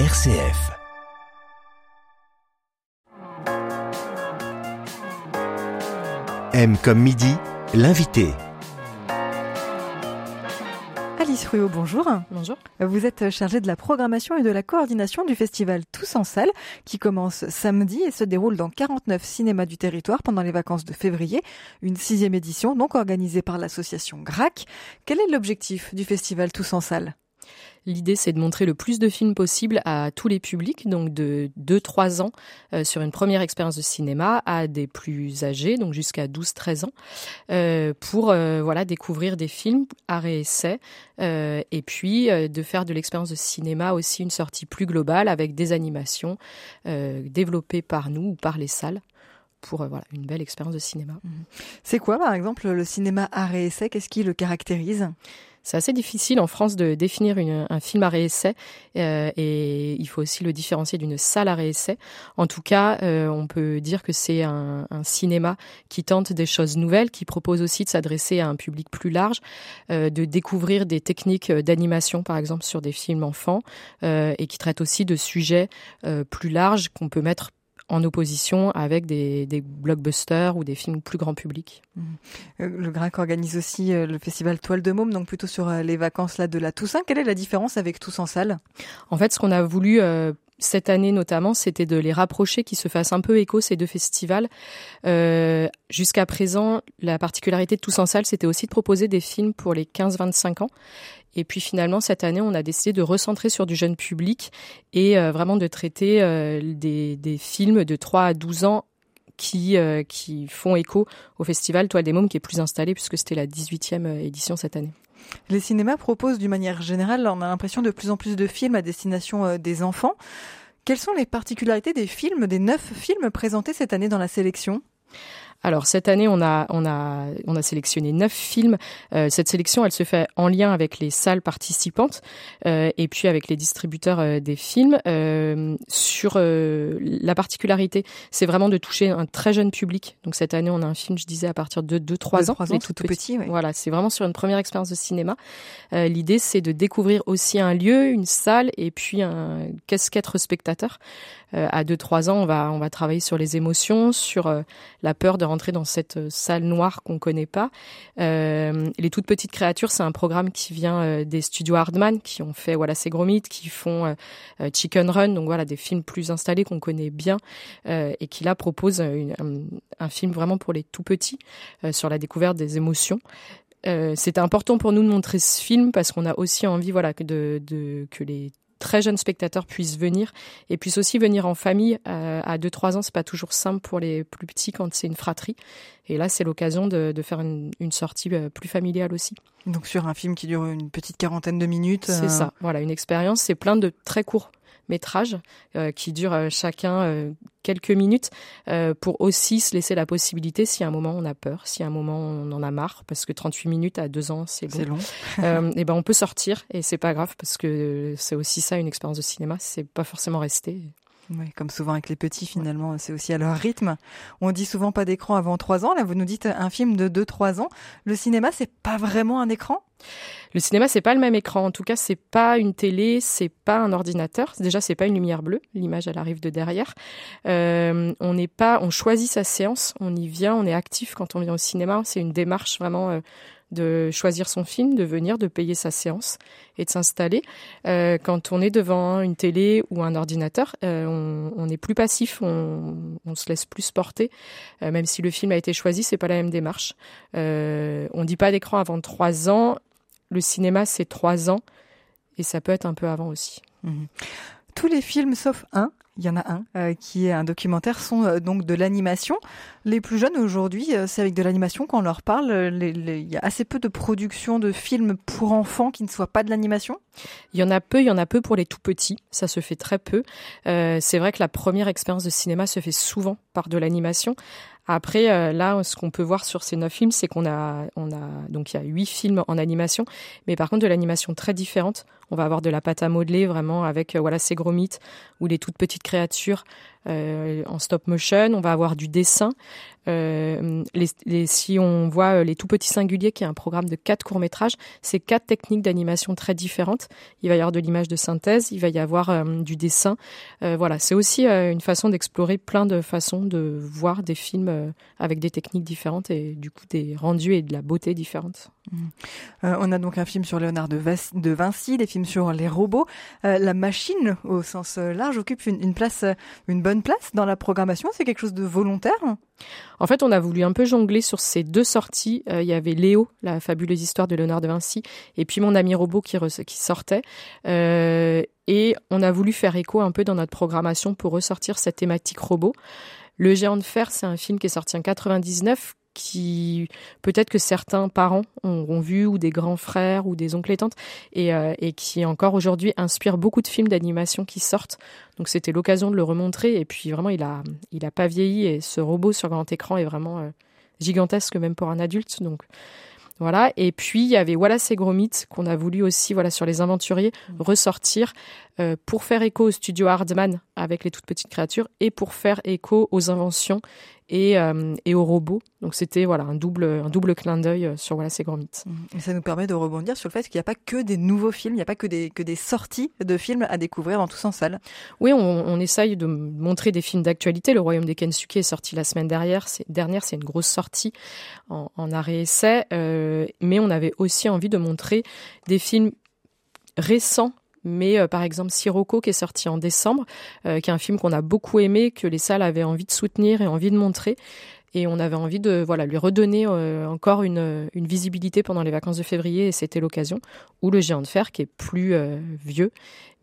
RCF. M comme midi, l'invité. Alice Ruot, bonjour. Bonjour. Vous êtes chargée de la programmation et de la coordination du festival Tous en salle qui commence samedi et se déroule dans 49 cinémas du territoire pendant les vacances de février. Une sixième édition donc organisée par l'association GRAC. Quel est l'objectif du festival Tous en salle? L'idée, c'est de montrer le plus de films possible à tous les publics, donc de 2-3 ans euh, sur une première expérience de cinéma à des plus âgés, donc jusqu'à 12-13 ans, euh, pour euh, voilà découvrir des films, arrêt et et puis de faire de l'expérience de cinéma aussi une sortie plus globale avec des animations développées par nous ou par les salles pour voilà, une belle expérience de cinéma. Mmh. C'est quoi, par exemple, le cinéma arrêt essai Qu'est-ce qui le caractérise? C'est assez difficile en France de définir une, un film à réessai euh, et il faut aussi le différencier d'une salle à réessai. En tout cas, euh, on peut dire que c'est un, un, cinéma qui tente des choses nouvelles, qui propose aussi de s'adresser à un public plus large, euh, de découvrir des techniques d'animation, par exemple, sur des films enfants, euh, et qui traite aussi de sujets euh, plus larges qu'on peut mettre en opposition avec des, des, blockbusters ou des films plus grand public. Mmh. Euh, le GRAC organise aussi euh, le festival Toile de Môme, donc plutôt sur euh, les vacances là de la Toussaint. Quelle est la différence avec Tous en salle? En fait, ce qu'on a voulu cette année notamment, c'était de les rapprocher, qui se fassent un peu écho ces deux festivals. Euh, Jusqu'à présent, la particularité de Tous en salle, c'était aussi de proposer des films pour les 15-25 ans. Et puis finalement, cette année, on a décidé de recentrer sur du jeune public et euh, vraiment de traiter euh, des, films de 3 à 12 ans qui, qui font écho au festival Toile des Mômes qui est plus installé puisque c'était la 18e euh, édition cette année. Les cinémas proposent d'une manière générale, on a l'impression, de plus en plus de films à destination euh, des enfants. Quelles sont les particularités des films, des neuf films présentés cette année dans la sélection? Alors cette année, on a on a on a sélectionné neuf films. Euh, cette sélection, elle se fait en lien avec les salles participantes euh, et puis avec les distributeurs euh, des films. Euh, sur euh, la particularité, c'est vraiment de toucher un très jeune public. Donc cette année, on a un film, je disais, à partir de 2-3 ans, 3 ans, tout, tout petit. Voilà, c'est vraiment sur une première expérience de cinéma. Euh, L'idée, c'est de découvrir aussi un lieu, une salle et puis un qu'est-ce qu'être spectateur. à 2-3 ans, on va on va travailler sur les émotions, sur la peur de rentrer dans cette euh, salle noire qu'on connaît pas. Euh, les toutes petites créatures, c'est un programme qui vient euh, des studios Hardman qui ont fait voilà ces gros qui font euh, euh, Chicken Run, donc voilà des films plus installés qu'on connaît bien euh, et qui là propose une, un, film vraiment pour les tout petits sur la découverte des émotions. C'était important pour nous de montrer ce film parce qu'on a aussi envie voilà de, de que les très jeunes spectateurs puissent venir et puissent aussi venir en famille. Euh, à 2-3 ans, c'est pas toujours simple pour les plus petits quand c'est une fratrie. Et là, c'est l'occasion de, de, faire une, une, sortie euh, plus familiale aussi. Donc sur un film qui dure une petite quarantaine de minutes. C'est euh... ça. Voilà, une expérience. C'est plein de très courts métrages euh, qui durent euh, chacun euh, quelques minutes pour aussi se laisser la possibilité si à un moment on a peur, si à un moment on en a marre parce que 38 minutes à deux ans c'est long, long. et ben on peut sortir et c'est pas grave parce que c'est aussi ça une expérience de cinéma, c'est pas forcément rester. Oui, comme souvent avec les petits, finalement, ouais. c'est aussi à leur rythme. On dit souvent pas d'écran avant 3 ans. Là, vous nous dites un film de 2-3 ans. Le cinéma, c'est pas vraiment un écran? Le cinéma, c'est pas le même écran. En tout cas, c'est pas une télé, c'est pas un ordinateur. Déjà, c'est pas une lumière bleue. L'image, elle arrive de derrière. Euh, on n'est pas, on choisit sa séance. On y vient, on est actif quand on vient au cinéma. C'est une démarche vraiment euh, de choisir son film, de venir, de payer sa séance et de s'installer. Euh, quand on est devant une télé ou un ordinateur, euh, on, est plus passif, on, se laisse plus porter, euh, même si le film a été choisi, c'est pas la même démarche. On dit pas d'écran avant trois ans. Le cinéma, c'est trois ans et ça peut être un peu avant aussi. Mmh. Tous les films sauf un il y en a un euh, qui est un documentaire, sont euh, donc de l'animation. Les plus jeunes aujourd'hui, euh, c'est avec de l'animation qu'on leur parle. Les, il y a assez peu de production de films pour enfants qui ne soient pas de l'animation. Il y en a peu, il y en a peu pour les tout petits. Ça se fait très peu. Euh, c'est vrai que la première expérience de cinéma se fait souvent par de l'animation. Après, euh, là, ce qu'on peut voir sur ces neuf films, c'est qu'on a, on a, donc il y a huit films en animation, mais par contre de l'animation très différente. On va avoir de la pâte à modeler vraiment avec, euh, voilà, ces gros mythes ou les toutes petites créatures en stop motion, on va avoir du dessin. Les, si on voit les tout petits singuliers, qui est un programme de quatre courts métrages, c'est quatre techniques d'animation très différentes. Il va y avoir de l'image de synthèse, il va y avoir du dessin. voilà, c'est aussi une façon d'explorer plein de façons de voir des films avec des techniques différentes et du coup des rendus et de la beauté différentes. Mmh. on a donc un film sur Léonard de, Vinci, des films sur les robots. la machine, au sens large, occupe une, place, une bonne place dans la programmation. C'est quelque chose de volontaire En fait, on a voulu un peu jongler sur ces deux sorties. Euh, il y avait Léo, la fabuleuse histoire de Léonard de Vinci, et puis Mon ami robot qui, sortait. Euh, et on a voulu faire écho un peu dans notre programmation pour ressortir cette thématique robot. Le géant de fer, c'est un film qui est sorti en 99 qui peut-être que certains parents ont, vu ou des grands frères ou des oncles et tantes et, euh, et qui encore aujourd'hui inspire beaucoup de films d'animation qui sortent. Donc c'était l'occasion de le remontrer et puis vraiment il a il a pas vieilli et ce robot sur grand écran est vraiment euh, gigantesque même pour un adulte. Donc voilà. Et puis il y avait Wallace et Gromit qu'on a voulu aussi voilà sur les aventuriers mmh. ressortir euh, pour faire écho au studio Hardman avec les toutes petites créatures et pour faire écho aux inventions et, euh, et aux robots. Donc c'était voilà un double un double clin d'œil euh, sur voilà ces grands mythes. Et ça nous permet de rebondir sur le fait qu'il n'y a pas que des nouveaux films, il n'y a pas que des que des sorties de films à découvrir dans tous en salle. Oui, on, on essaye de montrer des films d'actualité. Le Royaume des Kensuke est sorti la semaine dernière. C'est dernière, c'est une grosse sortie en, en arrêt essai, euh, mais on avait aussi envie de montrer des films récents mais euh, par exemple Sirocco qui est sorti en décembre, euh, qui est un film qu'on a beaucoup aimé, que les salles avaient envie de soutenir et envie de montrer. Et on avait envie de voilà lui redonner euh, encore une, une, visibilité pendant les vacances de février, et c'était l'occasion. Ou le géant de fer, qui est plus vieux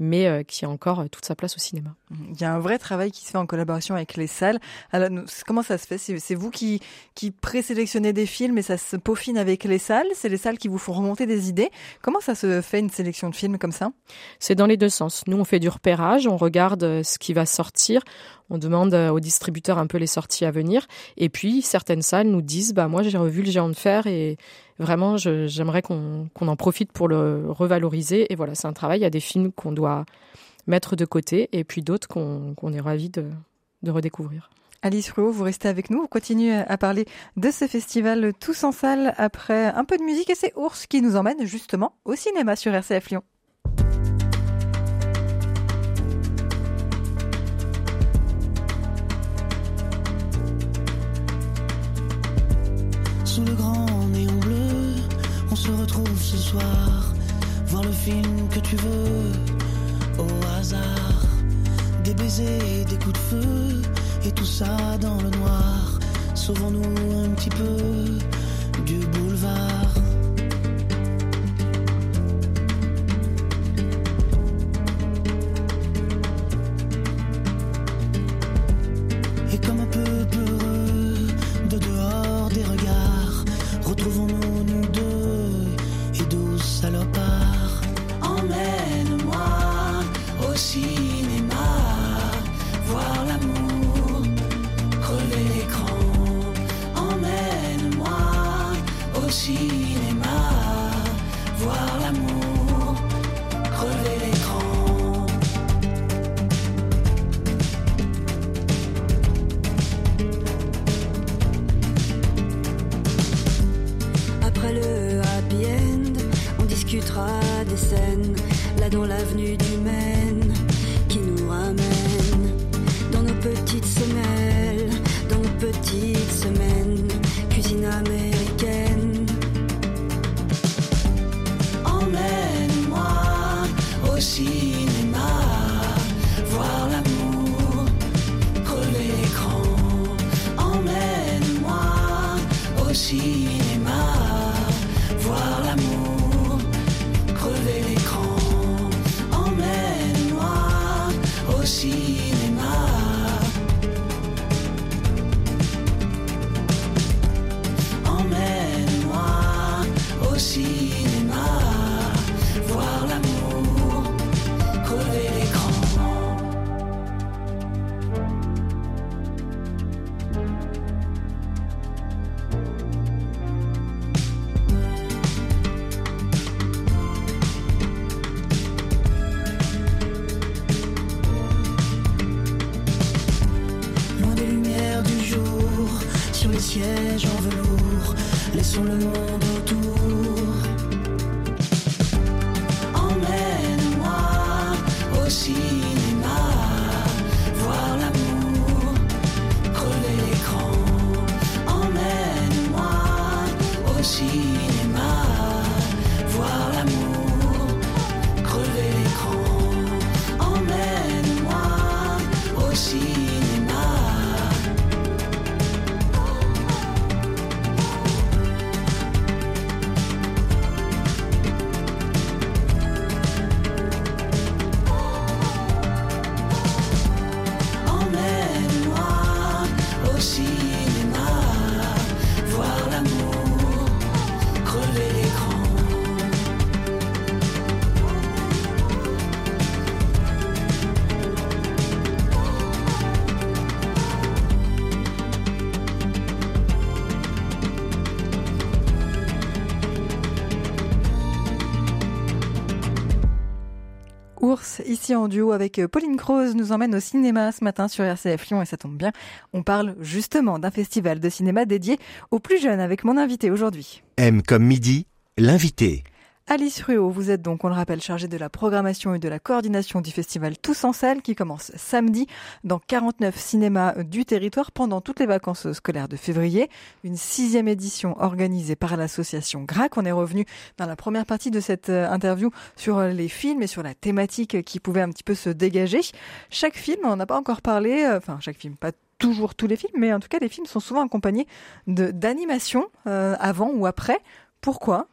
mais euh, qui a encore euh, toute sa place au cinéma. Il y a un vrai travail qui se fait en collaboration avec les salles. Alors, comment ça se fait? C'est vous qui, qui présélectionnez des films et ça se peaufine avec les salles? C'est les salles qui vous font remonter des idées? Comment ça se fait une sélection de films comme ça? C'est dans les deux sens. Nous, on fait du repérage, on regarde euh, ce qui va sortir, on demande aux distributeurs un peu les sorties à venir. Et puis, certaines salles nous disent, bah, moi, j'ai revu Le Géant de Fer et vraiment, j'aimerais qu'on en profite pour le revaloriser. Et voilà, c'est un travail. Il y a des films qu'on doit mettre de côté et puis d'autres qu'on est ravis de, de redécouvrir. Alice Ruot, vous restez avec nous. On continue à parler de ce festival Tous en salle après un peu de musique et c'est Ours qui nous emmène justement au cinéma sur RCF Lyon. Sous le grand se retrouve ce soir. Voir le film que tu veux, au hasard. Des baisers, des coups de feu, et tout ça dans le noir. Sauvons-nous un petit peu du boulevard. see petite semaine. En duo avec euh, Pauline Croze, nous emmène au cinéma ce matin sur RCF Lyon et ça tombe bien. On parle justement d'un festival de cinéma dédié aux plus jeunes avec mon invité aujourd'hui. M comme midi, l'invité. Alice Ruot, vous êtes donc, on le rappelle, chargée de la programmation et de la coordination du festival Tous en salle qui commence samedi dans 49 cinémas du territoire pendant toutes les vacances scolaires de février. Une sixième édition organisée par l'association GRAC. On est revenu dans la première partie de cette euh, interview sur les films et sur la thématique qui pouvait un petit peu se dégager. Chaque film, on n'a pas encore parlé, euh, enfin chaque film, pas toujours tous les films, mais en tout cas les films sont souvent accompagnés de d'animation euh, avant ou après. Pourquoi?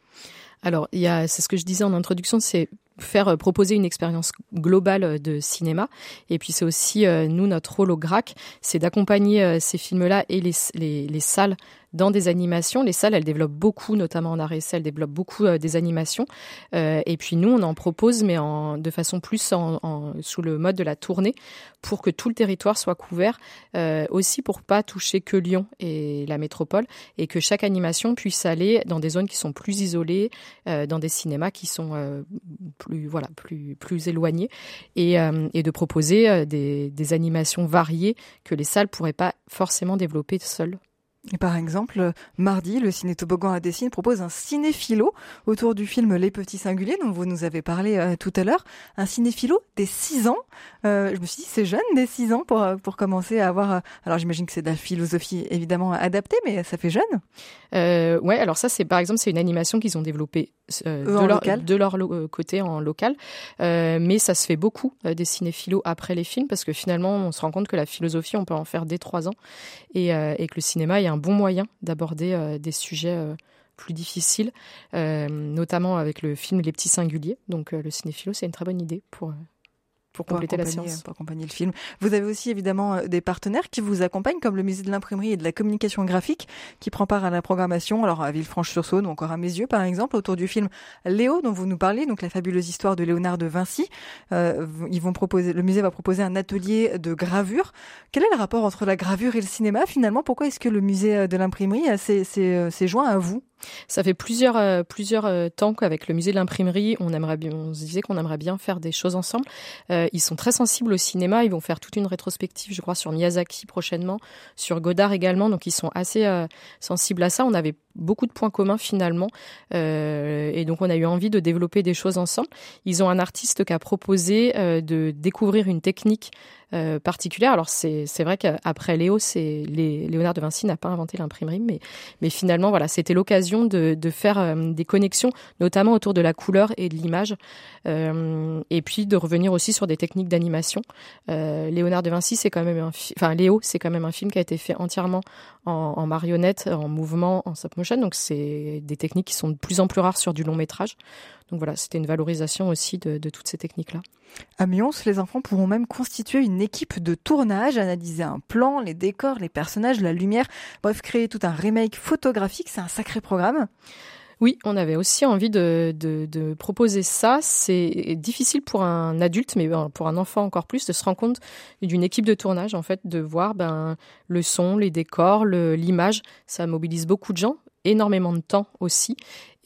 Alors, il y a, c'est ce que je disais en introduction, c'est faire euh, proposer une expérience globale euh, de cinéma. Et puis c'est aussi, euh, nous, notre rôle au GRAC, c'est d'accompagner ces films-là et les, les, les salles dans des animations. Les salles, elles développent beaucoup, notamment en essai, elles développent beaucoup des animations. Et puis nous, on en propose, mais de façon plus sous le mode de la tournée, pour que tout le territoire soit couvert, aussi pour pas toucher que Lyon et la métropole, et que chaque animation puisse aller dans des zones qui sont plus isolées, dans des cinémas qui sont euh, plus voilà plus plus euh, et de proposer euh, des, des animations variées que les salles pourraient pas forcément développer seules. Par exemple, mardi, le Ciné Toboggan à Dessine propose un cinéphilo autour du film Les Petits Singuliers, dont vous nous avez parlé euh, tout à l'heure. Un cinéphilo des 6 ans. Euh, je me suis dit, c'est jeune des 6 ans pour, euh, pour commencer à avoir... alors j'imagine que c'est de la philosophie évidemment adaptée, mais ça fait jeune. Euh, ouais, alors ça, c'est par exemple, c'est une animation qu'ils ont développée euh, de, leur, local de leur lo- côté en local, Euh, mais ça se fait beaucoup euh, des cinéphilos après les films parce que finalement, on se rend compte que la philosophie, on peut en faire dès trois ans et, et que le cinéma est un bon moyen d'aborder euh, des sujets euh, plus difficiles, euh, notamment avec le film Les Petits Singuliers. Donc, le cinéphilo, c'est une très bonne idée pour, pour Pour compléter la séance. pour accompagner le film. Vous avez aussi évidemment euh, des partenaires qui vous accompagnent, comme le musée de l'imprimerie et de la communication graphique, qui prend part à la programmation, alors à Villefranche-sur-Saône ou encore à Mézieux par exemple, autour du film Léo dont vous nous parliez, donc la fabuleuse histoire de Léonard de Vinci. Euh, ils vont proposer, le musée va proposer un atelier de gravure. Quel est le rapport entre la gravure et le cinéma finalement? Pourquoi est-ce que le musée euh, de l'imprimerie euh, s'est joint à vous? Ça fait plusieurs euh, plusieurs euh, temps qu'avec le musée de l'imprimerie, on on se disait qu'on aimerait bien faire des choses ensemble. Euh, ils sont très sensibles au cinéma, ils vont faire toute une rétrospective, je crois, sur Miyazaki prochainement, sur Godard également, donc ils sont assez sensibles à ça. On avait beaucoup de points communs finalement, euh, et donc on a eu envie de développer des choses ensemble. Ils ont un artiste qui a proposé euh, de découvrir une technique euh, particulière. Alors c'est vrai qu'après Léo, c'est Léonard de Vinci n'a pas inventé l'imprimerie, mais mais finalement voilà, c'était l'occasion de, faire des connexions, notamment autour de la couleur et de l'image, et puis de revenir aussi sur des techniques d'animation. Léonard de Vinci, c'est quand même un, fi- enfin Léo, c'est quand même un film qui a été fait entièrement en, en marionnette, en mouvement, en stop motion. Donc c'est des techniques qui sont de plus en plus rares sur du long métrage. Donc voilà, c'était une valorisation aussi de, toutes ces techniques-là. À Mions, les enfants pourront même constituer une équipe de tournage, analyser un plan, les décors, les personnages, la lumière, bref, créer tout un remake photographique. C'est un sacré programme. Oui, on avait aussi envie de, proposer ça. C'est difficile pour un adulte, mais pour un enfant encore plus, de se rendre compte d'une équipe de tournage, en fait, de voir ben, le son, les décors, l'image. Ça mobilise beaucoup de gens, énormément de temps aussi.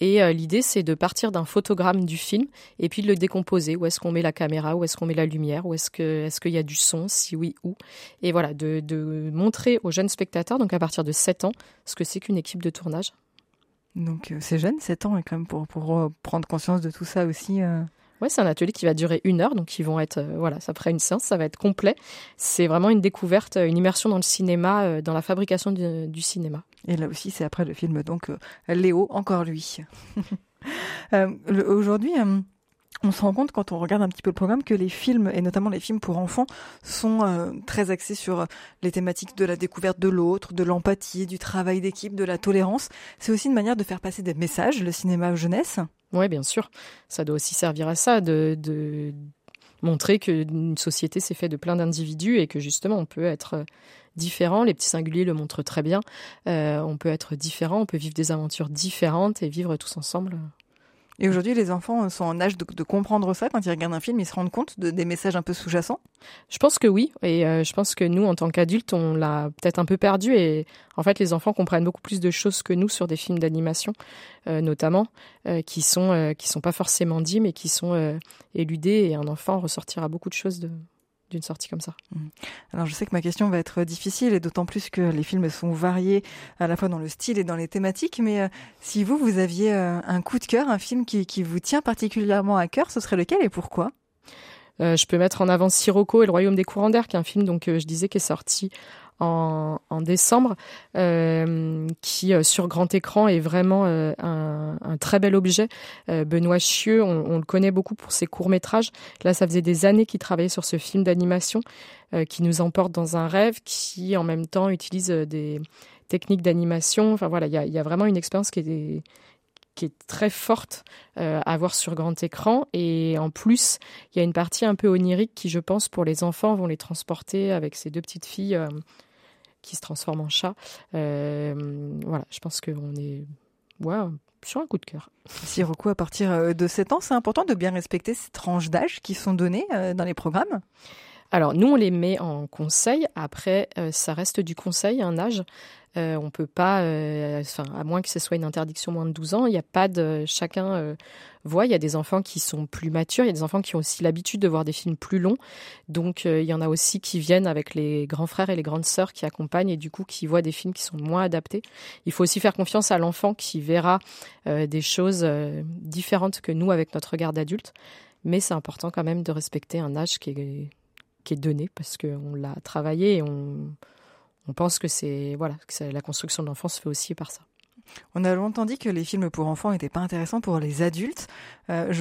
Et euh, l'idée, c'est de partir d'un photogramme du film et puis de le décomposer. Où est-ce qu'on met la caméra? Où est-ce qu'on met la lumière? Où est-ce qu'il y a du son? Si oui, où? Et voilà, de, de montrer aux jeunes spectateurs, donc à partir de 7 ans, ce que c'est qu'une équipe de tournage. Donc euh, c'est jeune, 7 ans, et quand même pour, pour euh, prendre conscience de tout ça aussi. Euh. Ouais, c'est un atelier qui va durer une heure, donc ils vont être, voilà, ça fera une séance, ça va être complet. C'est vraiment une découverte, une immersion dans le cinéma, dans la fabrication du, du cinéma. Et là aussi, c'est après le film, donc Léo, encore lui. Aujourd'hui, on se rend compte quand on regarde un petit peu le programme que les films, et notamment les films pour enfants, sont euh, très axés sur euh, les thématiques de la découverte de l'autre, de l'empathie, du travail d'équipe, de la tolérance. C'est aussi une manière de faire passer des messages, le cinéma jeunesse. Oui, bien sûr. Ça doit aussi servir à ça, de, de montrer qu'une société s'est faite de plein d'individus et que justement on peut être euh, différent. Les petits singuliers le montrent très bien. on peut être différent, on peut vivre des aventures différentes et vivre tous ensemble. Et aujourd'hui, les enfants sont en âge de, comprendre ça. Quand ils regardent un film, ils se rendent compte de, des messages un peu sous-jacents Je pense que oui. Et euh, je pense que nous, en tant qu'adultes, on l'a peut-être un peu perdu. Et en fait, les enfants comprennent beaucoup plus de choses que nous sur des films d'animation, euh, notamment, euh, qui sont sont pas forcément dits, mais qui sont éludés. Et un enfant ressortira beaucoup de choses de, d'une sortie comme ça. Mmh. Alors je sais que ma question va être difficile et d'autant plus que les films sont variés à la fois dans le style et dans les thématiques. Mais euh, si vous, vous aviez euh, un coup de cœur, un film qui, qui, vous tient particulièrement à cœur, ce serait lequel et pourquoi? Euh, je peux mettre en avant Sirocco et le Royaume des courants d'air, qui est un film donc je disais qui est sorti en, décembre, euh, qui euh, sur grand écran est vraiment euh, un, très bel objet. Benoît Chieux, on, le connaît beaucoup pour ses courts métrages. Là, ça faisait des années qu'il travaillait sur ce film d'animation qui nous emporte dans un rêve, qui en même temps utilise des techniques d'animation. Enfin voilà, il y a, vraiment une expérience qui est qui est très forte à voir sur grand écran. Et en plus, il y a une partie un peu onirique qui, je pense, pour les enfants, vont les transporter avec ces deux petites filles qui se transforme en chat. Euh, voilà, je pense qu'on est sur un coup de cœur. Sirocco, à partir euh, de 7 ans, c'est important de bien respecter ces tranches d'âge qui sont données euh, dans les programmes? Alors nous, on les met en conseil. Après, ça reste du conseil, un âge. Euh, on peut pas, euh, enfin, à moins que ce soit une interdiction moins de 12 ans, il n'y a pas de. Chacun euh, voit, il y a des enfants qui sont plus matures, il y a des enfants qui ont aussi l'habitude de voir des films plus longs. Donc, il y en a aussi qui viennent avec les grands frères et les grandes sœurs qui accompagnent et du coup qui voient des films qui sont moins adaptés. Il faut aussi faire confiance à l'enfant qui verra des choses différentes que nous avec notre regard d'adulte. Mais c'est important quand même de respecter un âge qui est, qui est donné parce qu'on l'a travaillé et on on pense que c'est voilà que la construction de l'enfant se fait aussi par ça. On a longtemps dit que les films pour enfants n'étaient pas intéressants pour les adultes. Euh,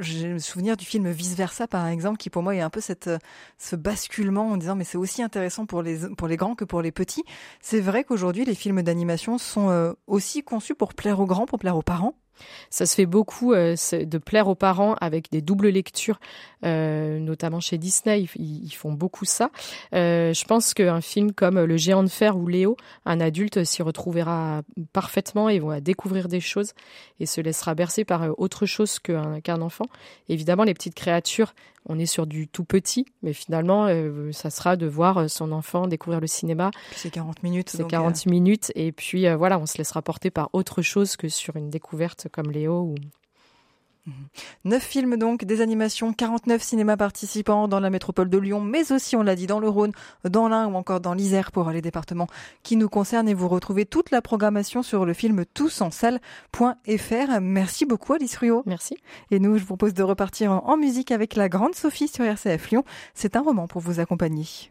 j'ai le souvenir du film Vice Versa, par exemple, qui pour moi est un peu cette, ce basculement en disant mais c'est aussi intéressant pour les, pour les grands que pour les petits. C'est vrai qu'aujourd'hui les films d'animation sont euh, aussi conçus pour plaire aux grands, pour plaire aux parents. Ça se fait beaucoup euh, de plaire aux parents avec des doubles lectures, euh, notamment chez Disney, ils, font beaucoup ça. Euh, je pense qu'un film comme Le Géant de Fer ou Léo, un adulte s'y retrouvera parfaitement et va découvrir des choses et se laissera bercer par autre chose qu'un enfant. Évidemment, les petites créatures, on est sur du tout petit, mais finalement, ça sera de voir son enfant découvrir le cinéma. C'est 40 minutes. C'est 40 euh, minutes, et puis voilà, on se laissera porter par autre chose que sur une découverte comme Léo ou, Mhm. Neuf films donc, des animations, 49 cinémas participants dans la métropole de Lyon, mais aussi, on l'a dit, dans le Rhône, dans l'Ain ou encore dans l'Isère pour les départements qui nous concernent. Et vous retrouvez toute la programmation sur le film tousensalle.fr. Merci beaucoup Alice Ruot. Merci. Et nous, je vous propose de repartir en musique avec la grande Sophie sur RCF Lyon. C'est un roman pour vous accompagner.